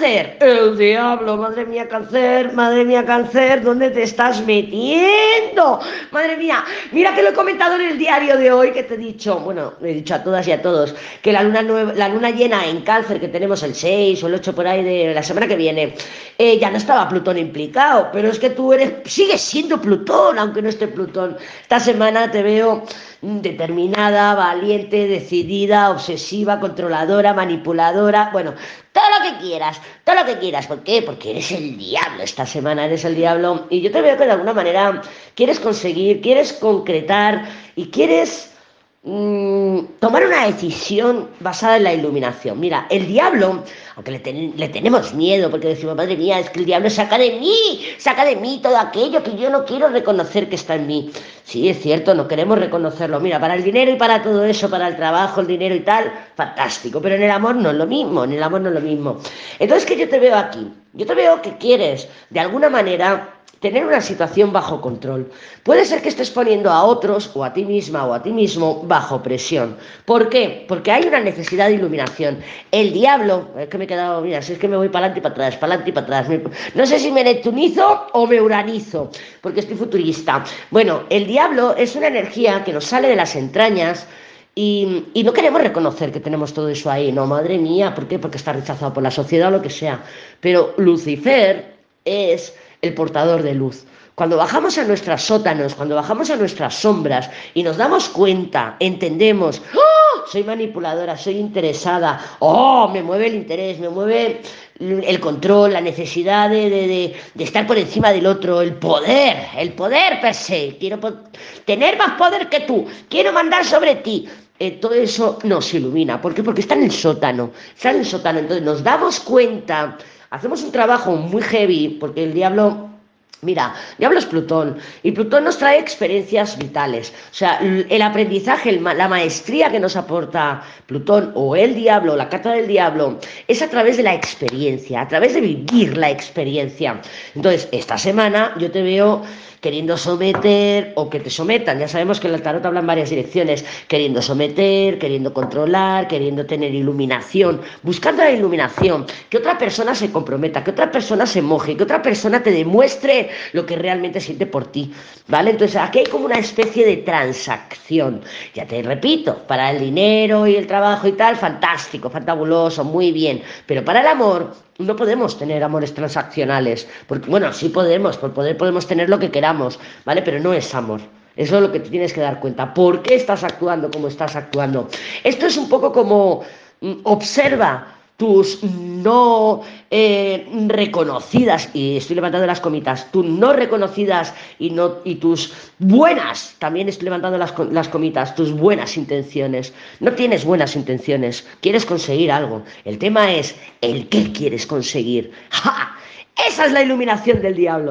cáncer? El diablo, madre mía, cáncer, madre mía, cáncer, ¿dónde te estás metiendo? Madre mía, mira que lo he comentado en el diario de hoy que te he dicho, bueno, he dicho a todas y a todos, que la luna, la luna llena en cáncer que tenemos el 6 o el 8 por ahí de la semana que viene, eh, ya no estaba Plutón implicado, pero es que tú eres, sigues siendo Plutón, aunque no esté Plutón. Esta semana te veo determinada, valiente, decidida, obsesiva, controladora, manipuladora, bueno, todo lo que quieras, todo lo que quieras. ¿Por qué? Porque eres el diablo esta semana, eres el diablo. Y yo te veo que de alguna manera quieres conseguir, quieres concretar y quieres Mm, tomar una decisión basada en la iluminación. Mira, el diablo, aunque le, tenemos miedo porque decimos, madre mía, es que el diablo saca de mí, saca de mí todo aquello que yo no quiero reconocer que está en mí. Sí, es cierto, no queremos reconocerlo. Mira, para el dinero y para todo eso, para el trabajo, el dinero y tal, fantástico. Pero en el amor no es lo mismo, en el amor no es lo mismo. Entonces, que yo te veo aquí? Yo te veo que quieres, de alguna manera, tener una situación bajo control. Puede ser que estés poniendo a otros o a ti misma o a ti mismo bajo presión. ¿Por qué? Porque hay una necesidad de iluminación. El diablo, es que me he quedado, mira, si es que me voy para adelante y para atrás, para adelante y para atrás. No sé si me neptunizo o me uranizo, porque estoy futurista. Bueno, el diablo es una energía que nos sale de las entrañas. Y, y, no queremos reconocer que tenemos todo eso ahí, no, madre mía, ¿por qué? Porque está rechazado por la sociedad o lo que sea. Pero Lucifer es el portador de luz. Cuando bajamos a nuestros sótanos, cuando bajamos a nuestras sombras y nos damos cuenta, entendemos, ¡Oh! soy manipuladora, soy interesada, oh, me mueve el interés, me mueve el control, la necesidad de, estar por encima del otro, el poder, el poder per se, quiero tener más poder que tú, quiero mandar sobre ti. Eh, todo eso nos ilumina. ¿Por qué? Porque está en el sótano, está en el sótano. Entonces nos damos cuenta Hacemos un trabajo muy heavy porque el diablo Mira, diablo es Plutón y Plutón nos trae experiencias vitales. O sea, el aprendizaje, la maestría que nos aporta Plutón o el diablo, la carta del diablo, es a través de la experiencia, a través de vivir la experiencia. Entonces, esta semana yo te veo queriendo someter o que te sometan. Ya sabemos que el tarot habla en varias direcciones, queriendo someter, queriendo controlar, queriendo tener iluminación, buscando la iluminación, que otra persona se comprometa, que otra persona se moje, que otra persona te demuestre lo que realmente siente por ti, ¿vale? Entonces aquí hay como una especie de transacción. Ya te repito, para el dinero y el trabajo y tal, fantástico, fantabuloso, muy bien, pero para el amor no podemos tener amores transaccionales, porque bueno, sí podemos, por poder podemos tener lo que queramos, ¿vale? Pero no es amor. Eso es lo que te tienes que dar cuenta. ¿Por qué estás actuando como estás actuando? Esto es un poco como mm, observa tus no eh, reconocidas, y estoy levantando las comitas, tus no reconocidas y, no, y tus buenas, también estoy levantando las, las comitas, tus buenas intenciones. No tienes buenas intenciones, quieres conseguir algo. El tema es el qué quieres conseguir. ¡Ja! Esa es la iluminación del diablo.